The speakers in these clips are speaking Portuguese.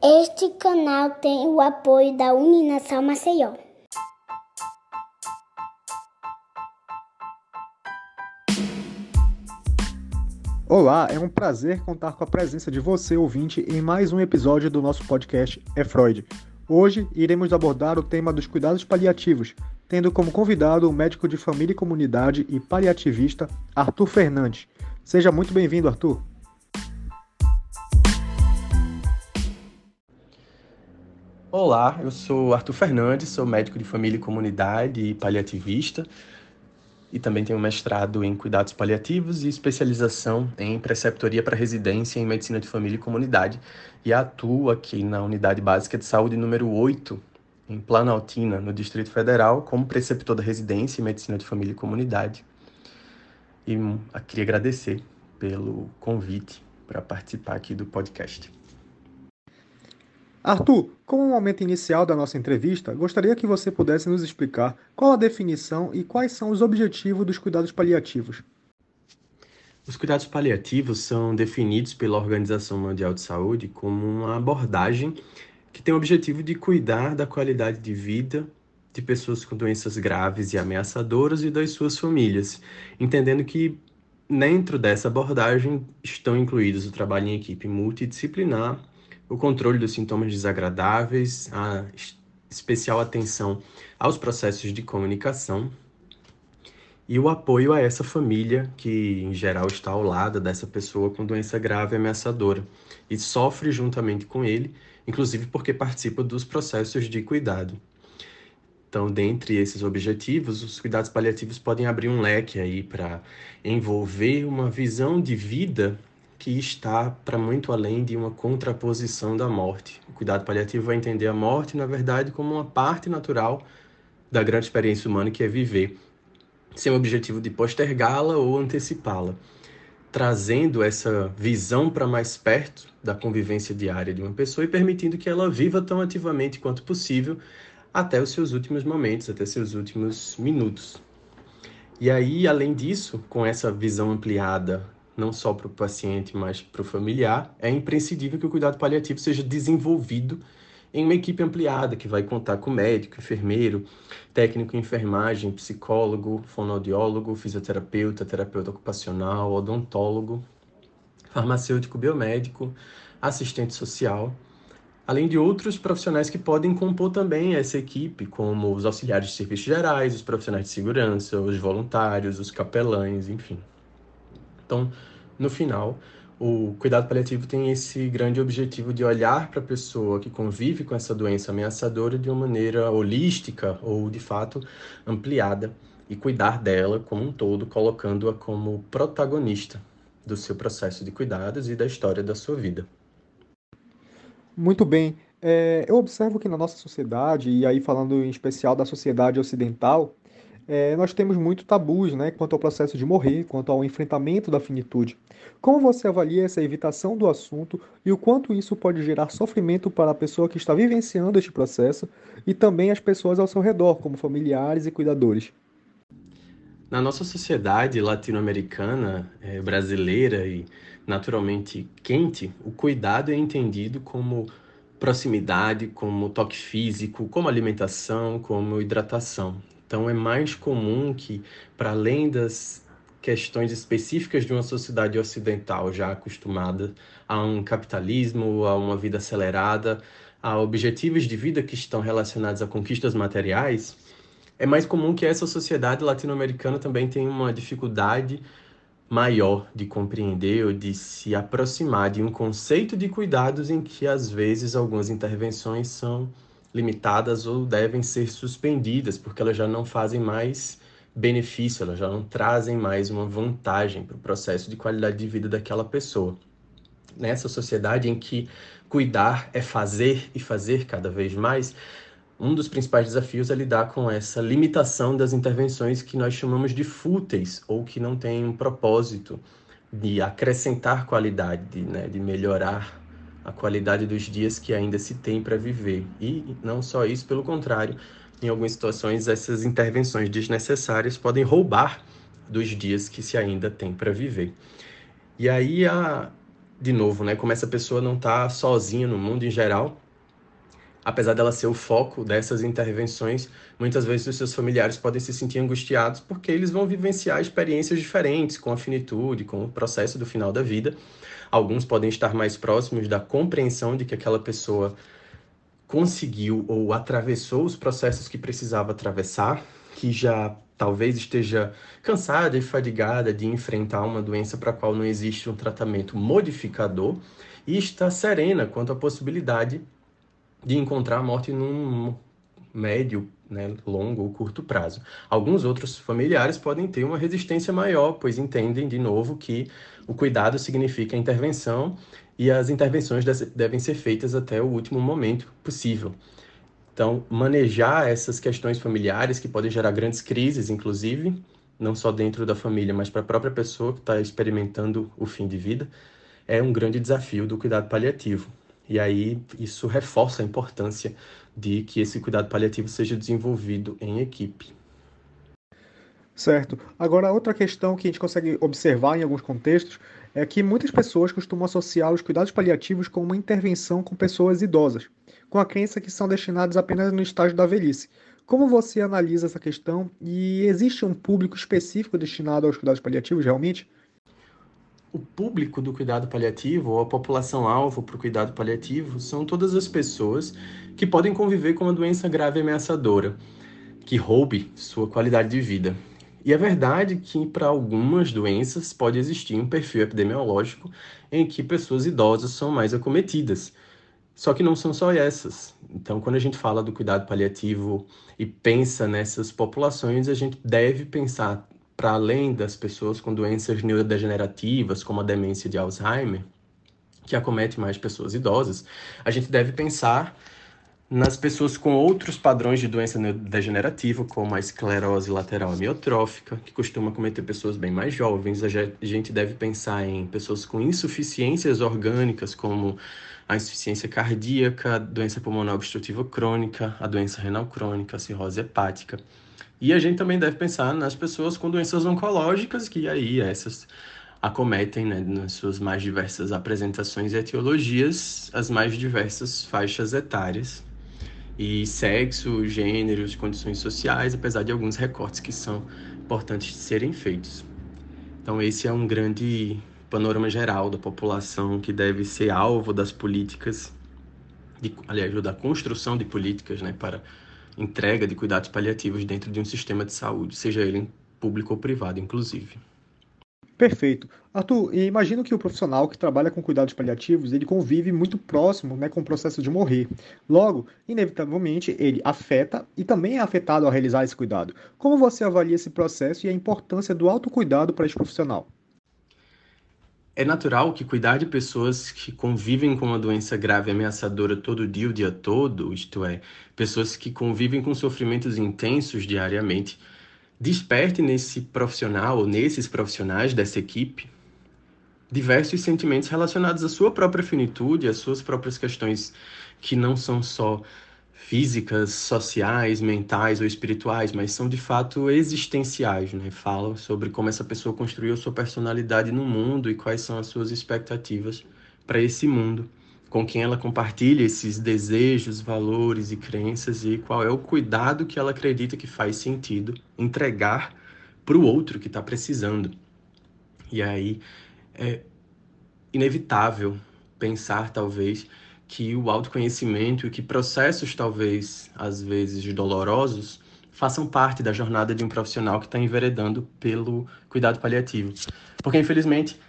Este canal tem o apoio da Uninação Maceió. Olá, é um prazer contar com a presença de você, ouvinte, em mais um episódio do nosso podcast É Freud. Hoje iremos abordar o tema dos cuidados paliativos, tendo como convidado o médico de família e comunidade e paliativista Arthur Fernandes. Seja muito bem-vindo, Arthur. Olá, eu sou Arthur Fernandes, sou médico de família e comunidade e paliativista e também tenho mestrado em cuidados paliativos e especialização em preceptoria para residência em medicina de família e comunidade e atuo aqui na Unidade Básica de Saúde número 8, em Planaltina, no Distrito Federal, como preceptor da residência em medicina de família e comunidade. E hum, queria agradecer pelo convite para participar aqui do podcast. Arthur, como um momento inicial da nossa entrevista, gostaria que você pudesse nos explicar qual a definição e quais são os objetivos dos cuidados paliativos. Os cuidados paliativos são definidos pela Organização Mundial de Saúde como uma abordagem que tem o objetivo de cuidar da qualidade de vida de pessoas com doenças graves e ameaçadoras e das suas famílias, entendendo que dentro dessa abordagem estão incluídos o trabalho em equipe multidisciplinar, o controle dos sintomas desagradáveis, a especial atenção aos processos de comunicação e o apoio a essa família que, em geral, está ao lado dessa pessoa com doença grave e ameaçadora e sofre juntamente com ele, inclusive porque participa dos processos de cuidado. Então, dentre esses objetivos, os cuidados paliativos podem abrir um leque aí para envolver uma visão de vida que está para muito além de uma contraposição da morte. O cuidado paliativo vai entender a morte, na verdade, como uma parte natural da grande experiência humana que é viver, sem o objetivo de postergá-la ou antecipá-la, trazendo essa visão para mais perto da convivência diária de uma pessoa e permitindo que ela viva tão ativamente quanto possível até os seus últimos momentos, até seus últimos minutos. E aí, além disso, com essa visão ampliada não só para o paciente, mas para o familiar, é imprescindível que o cuidado paliativo seja desenvolvido em uma equipe ampliada, que vai contar com médico, enfermeiro, técnico em enfermagem, psicólogo, fonoaudiólogo, fisioterapeuta, terapeuta ocupacional, odontólogo, farmacêutico biomédico, assistente social, além de outros profissionais que podem compor também essa equipe, como os auxiliares de serviços gerais, os profissionais de segurança, os voluntários, os capelães, enfim. Então, no final, o cuidado paliativo tem esse grande objetivo de olhar para a pessoa que convive com essa doença ameaçadora de uma maneira holística ou, de fato, ampliada e cuidar dela como um todo, colocando-a como protagonista do seu processo de cuidados e da história da sua vida. Muito bem. É, eu observo que na nossa sociedade, e aí falando em especial da sociedade ocidental, é, nós temos muito tabus né, quanto ao processo de morrer, quanto ao enfrentamento da finitude. Como você avalia essa evitação do assunto e o quanto isso pode gerar sofrimento para a pessoa que está vivenciando este processo e também as pessoas ao seu redor, como familiares e cuidadores? Na nossa sociedade latino-americana, é, brasileira e naturalmente quente, o cuidado é entendido como proximidade, como toque físico, como alimentação, como hidratação. Então é mais comum que, para além das questões específicas de uma sociedade ocidental já acostumada a um capitalismo, a uma vida acelerada, a objetivos de vida que estão relacionados a conquistas materiais, é mais comum que essa sociedade latino-americana também tenha uma dificuldade maior de compreender ou de se aproximar de um conceito de cuidados em que às vezes algumas intervenções são limitadas ou devem ser suspendidas, porque elas já não fazem mais benefício, elas já não trazem mais uma vantagem para o processo de qualidade de vida daquela pessoa. Nessa sociedade em que cuidar é fazer e fazer cada vez mais, um dos principais desafios é lidar com essa limitação das intervenções que nós chamamos de fúteis ou que não têm um propósito de acrescentar qualidade, de, né, de melhorar a qualidade dos dias que ainda se tem para viver. E não só isso, pelo contrário, em algumas situações essas intervenções desnecessárias podem roubar dos dias que se ainda tem para viver. E aí a de novo, né, como essa pessoa não está sozinha no mundo em geral, apesar dela ser o foco dessas intervenções, muitas vezes os seus familiares podem se sentir angustiados porque eles vão vivenciar experiências diferentes com a finitude, com o processo do final da vida. Alguns podem estar mais próximos da compreensão de que aquela pessoa conseguiu ou atravessou os processos que precisava atravessar, que já talvez esteja cansada e fadigada de enfrentar uma doença para a qual não existe um tratamento modificador e está serena quanto à possibilidade de encontrar a morte num médio, né, longo ou curto prazo. Alguns outros familiares podem ter uma resistência maior, pois entendem de novo que o cuidado significa intervenção e as intervenções devem ser feitas até o último momento possível. Então, manejar essas questões familiares que podem gerar grandes crises, inclusive, não só dentro da família, mas para a própria pessoa que está experimentando o fim de vida, é um grande desafio do cuidado paliativo. E aí isso reforça a importância de que esse cuidado paliativo seja desenvolvido em equipe. Certo. Agora, outra questão que a gente consegue observar em alguns contextos é que muitas pessoas costumam associar os cuidados paliativos com uma intervenção com pessoas idosas, com a crença que são destinados apenas no estágio da velhice. Como você analisa essa questão e existe um público específico destinado aos cuidados paliativos realmente? O público do cuidado paliativo, ou a população-alvo para o cuidado paliativo, são todas as pessoas que podem conviver com uma doença grave e ameaçadora, que roube sua qualidade de vida. E é verdade que para algumas doenças pode existir um perfil epidemiológico em que pessoas idosas são mais acometidas. Só que não são só essas. Então, quando a gente fala do cuidado paliativo e pensa nessas populações, a gente deve pensar para além das pessoas com doenças neurodegenerativas, como a demência de Alzheimer, que acomete mais pessoas idosas, a gente deve pensar nas pessoas com outros padrões de doença neurodegenerativa, como a esclerose lateral amiotrófica, que costuma cometer pessoas bem mais jovens. A gente deve pensar em pessoas com insuficiências orgânicas, como a insuficiência cardíaca, a doença pulmonar obstrutiva crônica, a doença renal crônica, a cirrose hepática. E a gente também deve pensar nas pessoas com doenças oncológicas, que aí essas acometem, né, nas suas mais diversas apresentações e etiologias, as mais diversas faixas etárias e sexo, gêneros, condições sociais, apesar de alguns recortes que são importantes de serem feitos. Então esse é um grande panorama geral da população que deve ser alvo das políticas, de, aliás, da construção de políticas, né, para entrega de cuidados paliativos dentro de um sistema de saúde, seja ele público ou privado, inclusive. Perfeito. Arthur, imagino que o profissional que trabalha com cuidados paliativos, ele convive muito próximo né, com o processo de morrer. Logo, inevitavelmente, ele afeta e também é afetado ao realizar esse cuidado. Como você avalia esse processo e a importância do autocuidado para esse profissional? É natural que cuidar de pessoas que convivem com uma doença grave ameaçadora todo dia, o dia todo, isto é, pessoas que convivem com sofrimentos intensos diariamente, desperte nesse profissional ou nesses profissionais dessa equipe diversos sentimentos relacionados à sua própria finitude, às suas próprias questões que não são só físicas, sociais, mentais ou espirituais, mas são de fato existenciais, né? Falam sobre como essa pessoa construiu sua personalidade no mundo e quais são as suas expectativas para esse mundo, com quem ela compartilha esses desejos, valores e crenças e qual é o cuidado que ela acredita que faz sentido entregar para o outro que está precisando. E aí é inevitável pensar talvez que o autoconhecimento e que processos, talvez, às vezes dolorosos, façam parte da jornada de um profissional que está enveredando pelo cuidado paliativo. Porque, infelizmente,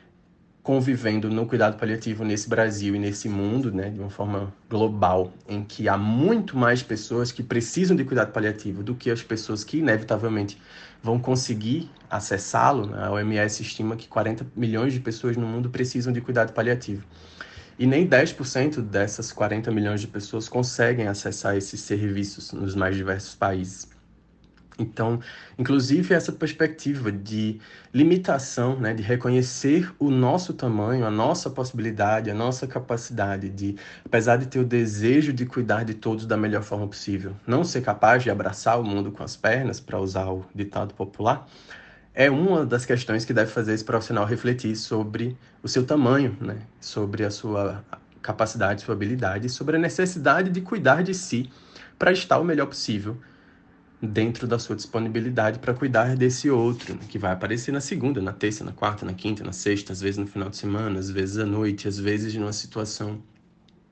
convivendo no cuidado paliativo nesse Brasil e nesse mundo, né, de uma forma global, em que há muito mais pessoas que precisam de cuidado paliativo do que as pessoas que, inevitavelmente, vão conseguir acessá-lo, né? a OMS estima que 40 milhões de pessoas no mundo precisam de cuidado paliativo. E nem 10% dessas 40 milhões de pessoas conseguem acessar esses serviços nos mais diversos países. Então, inclusive essa perspectiva de limitação, né, de reconhecer o nosso tamanho, a nossa possibilidade, a nossa capacidade de, apesar de ter o desejo de cuidar de todos da melhor forma possível, não ser capaz de abraçar o mundo com as pernas, para usar o ditado popular, é uma das questões que deve fazer esse profissional refletir sobre o seu tamanho, né? sobre a sua capacidade, sua habilidade, sobre a necessidade de cuidar de si para estar o melhor possível dentro da sua disponibilidade para cuidar desse outro, né? que vai aparecer na segunda, na terça, na quarta, na quinta, na sexta, às vezes no final de semana, às vezes à noite, às vezes numa situação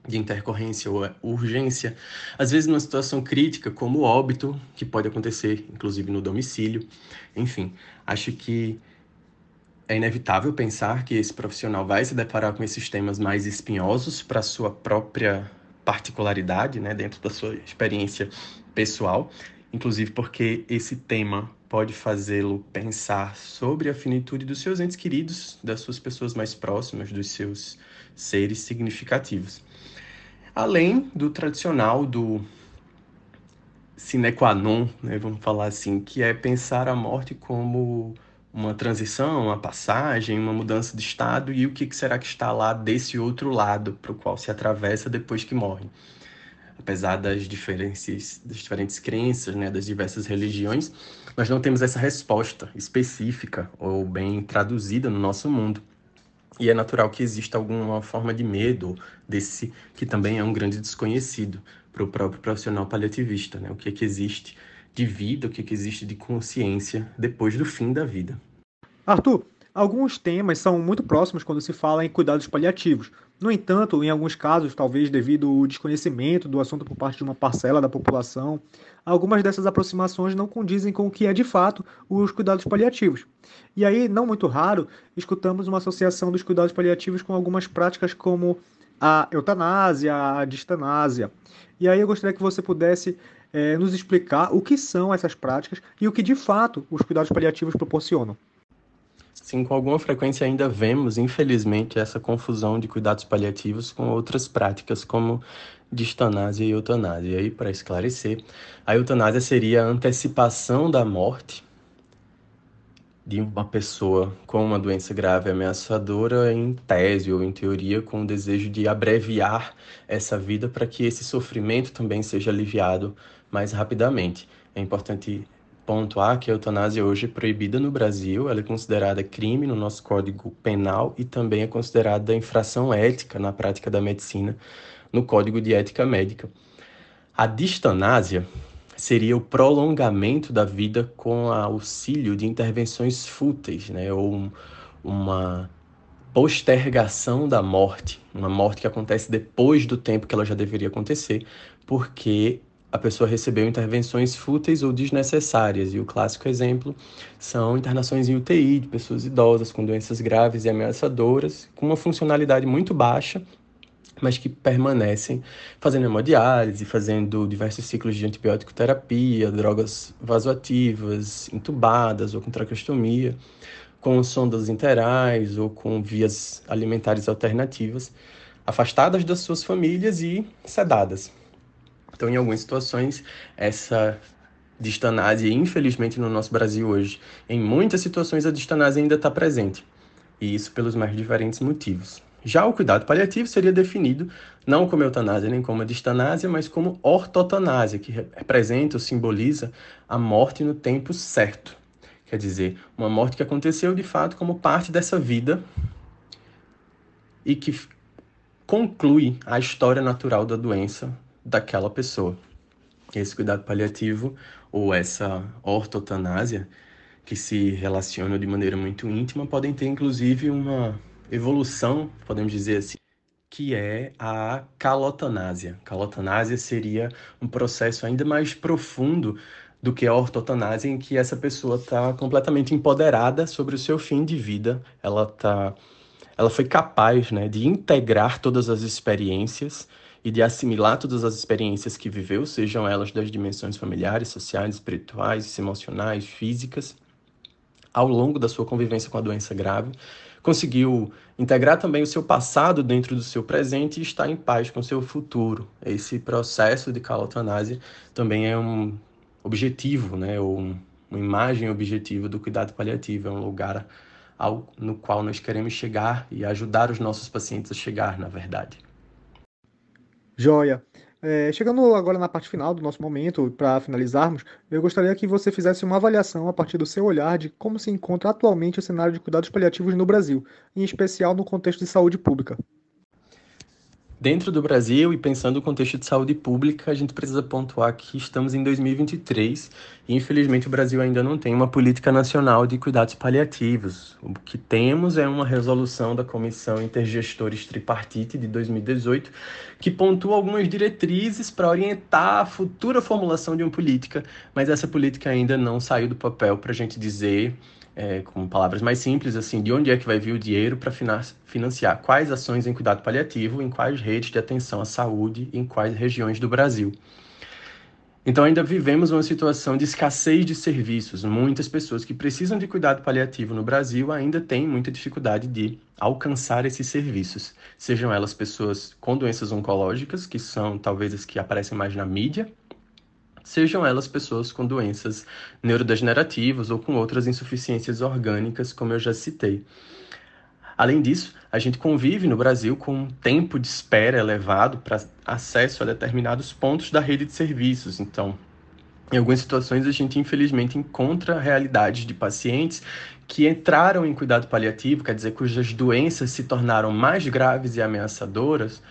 de intercorrência ou urgência, às vezes numa situação crítica como o óbito, que pode acontecer inclusive no domicílio. Enfim, acho que é inevitável pensar que esse profissional vai se deparar com esses temas mais espinhosos para sua própria particularidade, né, dentro da sua experiência pessoal, inclusive porque esse tema pode fazê-lo pensar sobre a finitude dos seus entes queridos, das suas pessoas mais próximas, dos seus seres significativos. Além do tradicional, do sine qua non, né, vamos falar assim, que é pensar a morte como uma transição, uma passagem, uma mudança de estado e o que será que está lá desse outro lado para o qual se atravessa depois que morre apesar das diferenças, das diferentes crenças, né, das diversas religiões, nós não temos essa resposta específica ou bem traduzida no nosso mundo. E é natural que exista alguma forma de medo desse que também é um grande desconhecido para o próprio profissional paliativista, né? O que é que existe de vida, o que é que existe de consciência depois do fim da vida. Arthur, Alguns temas são muito próximos quando se fala em cuidados paliativos. No entanto, em alguns casos, talvez devido ao desconhecimento do assunto por parte de uma parcela da população, algumas dessas aproximações não condizem com o que é de fato os cuidados paliativos. E aí, não muito raro, escutamos uma associação dos cuidados paliativos com algumas práticas como a eutanásia, a distanásia. E aí eu gostaria que você pudesse é, nos explicar o que são essas práticas e o que de fato os cuidados paliativos proporcionam. Sim, com alguma frequência ainda vemos, infelizmente, essa confusão de cuidados paliativos com outras práticas, como distanásia e eutanásia. E aí, para esclarecer, a eutanásia seria a antecipação da morte de uma pessoa com uma doença grave ameaçadora, em tese ou em teoria, com o desejo de abreviar essa vida para que esse sofrimento também seja aliviado mais rapidamente. É importante pontuar que a eutanásia hoje é proibida no Brasil, ela é considerada crime no nosso Código Penal e também é considerada infração ética na prática da medicina no Código de Ética Médica. A distanásia seria o prolongamento da vida com auxílio de intervenções fúteis, né, ou uma postergação da morte, uma morte que acontece depois do tempo que ela já deveria acontecer, porque a pessoa recebeu intervenções fúteis ou desnecessárias. E o clássico exemplo são internações em UTI de pessoas idosas com doenças graves e ameaçadoras, com uma funcionalidade muito baixa, mas que permanecem fazendo hemodiálise, fazendo diversos ciclos de antibiótico terapia, drogas vasoativas, intubadas ou com traqueostomia, com sondas interais ou com vias alimentares alternativas, afastadas das suas famílias e sedadas. Então, em algumas situações, essa distanase, infelizmente no nosso Brasil hoje, em muitas situações a distanase ainda está presente. E isso pelos mais diferentes motivos. Já o cuidado paliativo seria definido não como eutanásia nem como distanásia, mas como ortotanásia, que representa ou simboliza a morte no tempo certo. Quer dizer, uma morte que aconteceu de fato como parte dessa vida e que conclui a história natural da doença daquela pessoa. Esse cuidado paliativo ou essa ortotanásia, que se relacionam de maneira muito íntima, podem ter inclusive uma evolução, podemos dizer assim, que é a calotanásia. Calotanásia seria um processo ainda mais profundo do que a ortotanásia, em que essa pessoa está completamente empoderada sobre o seu fim de vida. Ela tá, ela foi capaz, né, de integrar todas as experiências e de assimilar todas as experiências que viveu, sejam elas das dimensões familiares, sociais, espirituais, emocionais, físicas, ao longo da sua convivência com a doença grave, conseguiu integrar também o seu passado dentro do seu presente e estar em paz com o seu futuro. Esse processo de calotanásia também é um objetivo, né, ou um, uma imagem objetiva do cuidado paliativo, é um lugar ao, no qual nós queremos chegar e ajudar os nossos pacientes a chegar, na verdade. Joia. É, chegando agora na parte final do nosso momento, para finalizarmos, eu gostaria que você fizesse uma avaliação a partir do seu olhar de como se encontra atualmente o cenário de cuidados paliativos no Brasil, em especial no contexto de saúde pública. Dentro do Brasil e pensando no contexto de saúde pública, a gente precisa pontuar que estamos em 2023 e, infelizmente, o Brasil ainda não tem uma política nacional de cuidados paliativos. O que temos é uma resolução da Comissão Intergestores Tripartite de 2018 que pontua algumas diretrizes para orientar a futura formulação de uma política, mas essa política ainda não saiu do papel para a gente dizer é, com palavras mais simples, assim, de onde é que vai vir o dinheiro para financiar quais ações em cuidado paliativo, em quais redes de atenção à saúde, em quais regiões do Brasil. Então, ainda vivemos uma situação de escassez de serviços. Muitas pessoas que precisam de cuidado paliativo no Brasil ainda têm muita dificuldade de alcançar esses serviços. Sejam elas pessoas com doenças oncológicas, que são talvez as que aparecem mais na mídia, sejam elas pessoas com doenças neurodegenerativas ou com outras insuficiências orgânicas, como eu já citei. Além disso, a gente convive no Brasil com um tempo de espera elevado para acesso a determinados pontos da rede de serviços. Então, em algumas situações, a gente infelizmente encontra realidades de pacientes que entraram em cuidado paliativo, quer dizer, cujas doenças se tornaram mais graves e ameaçadoras,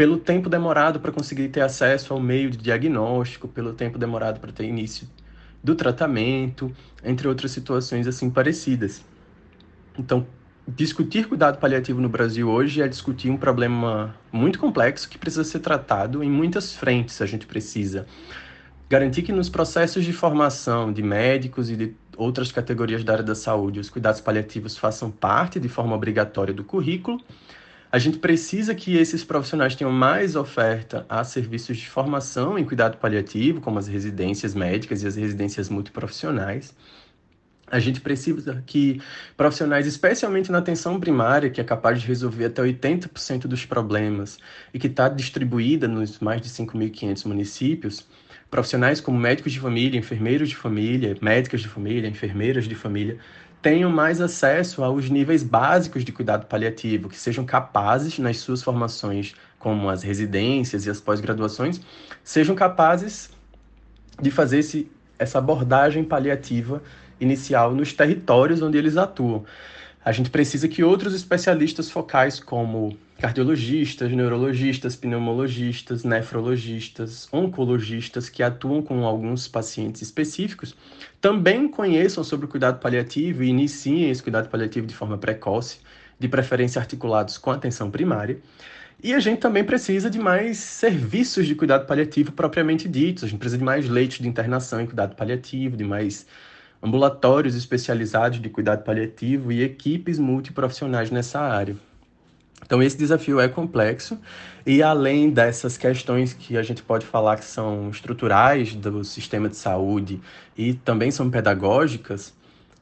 pelo tempo demorado para conseguir ter acesso ao meio de diagnóstico, pelo tempo demorado para ter início do tratamento, entre outras situações assim parecidas. Então, discutir cuidado paliativo no Brasil hoje é discutir um problema muito complexo que precisa ser tratado em muitas frentes. A gente precisa garantir que nos processos de formação de médicos e de outras categorias da área da saúde, os cuidados paliativos façam parte de forma obrigatória do currículo a gente precisa que esses profissionais tenham mais oferta a serviços de formação em cuidado paliativo, como as residências médicas e as residências multiprofissionais. A gente precisa que profissionais, especialmente na atenção primária, que é capaz de resolver até 80% dos problemas e que está distribuída nos mais de 5.500 municípios, profissionais como médicos de família, enfermeiros de família, médicas de família, enfermeiras de família, tenham mais acesso aos níveis básicos de cuidado paliativo, que sejam capazes, nas suas formações, como as residências e as pós-graduações, sejam capazes de fazer esse, essa abordagem paliativa inicial nos territórios onde eles atuam. A gente precisa que outros especialistas focais, como cardiologistas, neurologistas, pneumologistas, nefrologistas, oncologistas, que atuam com alguns pacientes específicos, também conheçam sobre o cuidado paliativo e iniciem esse cuidado paliativo de forma precoce, de preferência articulados com atenção primária. E a gente também precisa de mais serviços de cuidado paliativo propriamente ditos. A gente precisa de mais leitos de internação em cuidado paliativo, de mais ambulatórios especializados de cuidado paliativo e equipes multiprofissionais nessa área. Então, esse desafio é complexo, e além dessas questões que a gente pode falar que são estruturais do sistema de saúde e também são pedagógicas,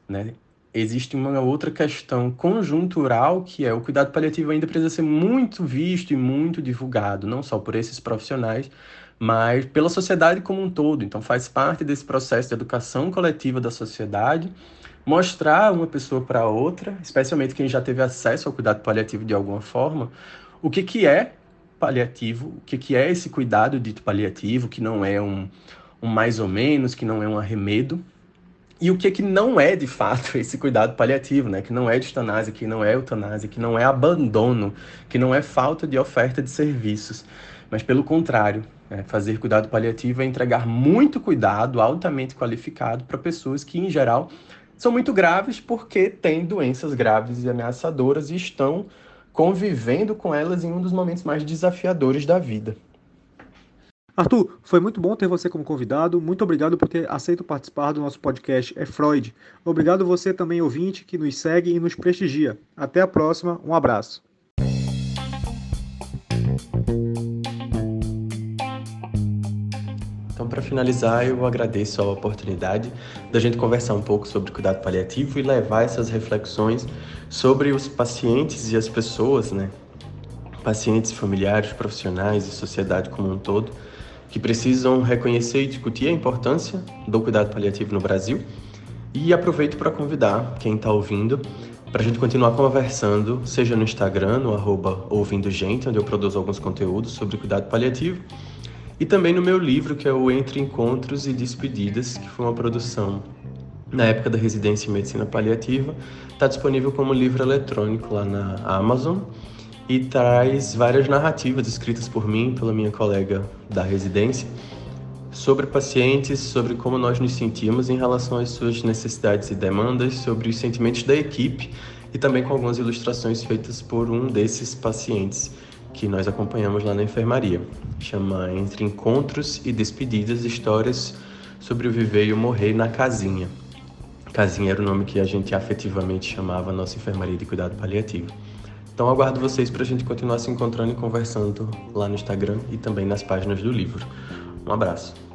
né, existe uma outra questão conjuntural que é o cuidado paliativo ainda precisa ser muito visto e muito divulgado, não só por esses profissionais, mas pela sociedade como um todo. Então, faz parte desse processo de educação coletiva da sociedade mostrar uma pessoa para outra, especialmente quem já teve acesso ao cuidado paliativo de alguma forma, o que, que é paliativo, o que, que é esse cuidado dito paliativo, que não é um, um mais ou menos, que não é um arremedo, e o que, que não é de fato esse cuidado paliativo, né? que não é distanásia, que não é eutanásia, que não é abandono, que não é falta de oferta de serviços, mas pelo contrário, é, fazer cuidado paliativo é entregar muito cuidado, altamente qualificado, para pessoas que, em geral, são muito graves porque têm doenças graves e ameaçadoras e estão convivendo com elas em um dos momentos mais desafiadores da vida. Arthur, foi muito bom ter você como convidado. Muito obrigado por ter aceito participar do nosso podcast É Freud. Obrigado você também, ouvinte, que nos segue e nos prestigia. Até a próxima. Um abraço. Para finalizar, eu agradeço a oportunidade da gente conversar um pouco sobre cuidado paliativo e levar essas reflexões sobre os pacientes e as pessoas, né? Pacientes, familiares, profissionais e sociedade como um todo, que precisam reconhecer e discutir a importância do cuidado paliativo no Brasil. E aproveito para convidar quem está ouvindo para a gente continuar conversando, seja no Instagram, no arroba ouvindo gente, onde eu produzo alguns conteúdos sobre cuidado paliativo, E também no meu livro, que é o Entre Encontros e Despedidas, que foi uma produção na época da residência em medicina paliativa, está disponível como livro eletrônico lá na Amazon e traz várias narrativas escritas por mim, pela minha colega da residência, sobre pacientes, sobre como nós nos sentimos em relação às suas necessidades e demandas, sobre os sentimentos da equipe e também com algumas ilustrações feitas por um desses pacientes que nós acompanhamos lá na enfermaria. Chama Entre Encontros e Despedidas Histórias sobre o Viver e o Morrer na Casinha. Casinha era o nome que a gente afetivamente chamava a nossa enfermaria de cuidado paliativo. Então aguardo vocês para a gente continuar se encontrando e conversando lá no Instagram e também nas páginas do livro. Um abraço.